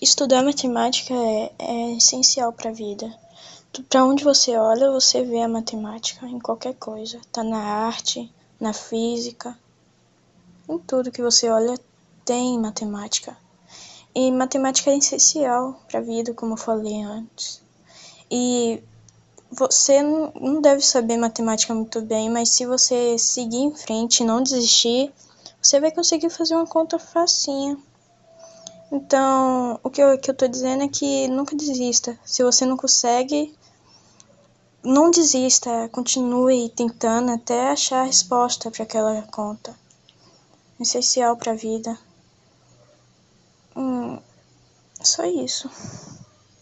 Estudar matemática é, é essencial para a vida. Para onde você olha, você vê a matemática em qualquer coisa. Tá na arte, na física, em tudo que você olha tem matemática. E matemática é essencial para a vida, como eu falei antes. E você não deve saber matemática muito bem, mas se você seguir em frente e não desistir, você vai conseguir fazer uma conta facinha. Então, o que eu, que eu tô dizendo é que nunca desista. Se você não consegue, não desista, continue tentando até achar a resposta para aquela conta. Essencial para a vida. Hum, só isso.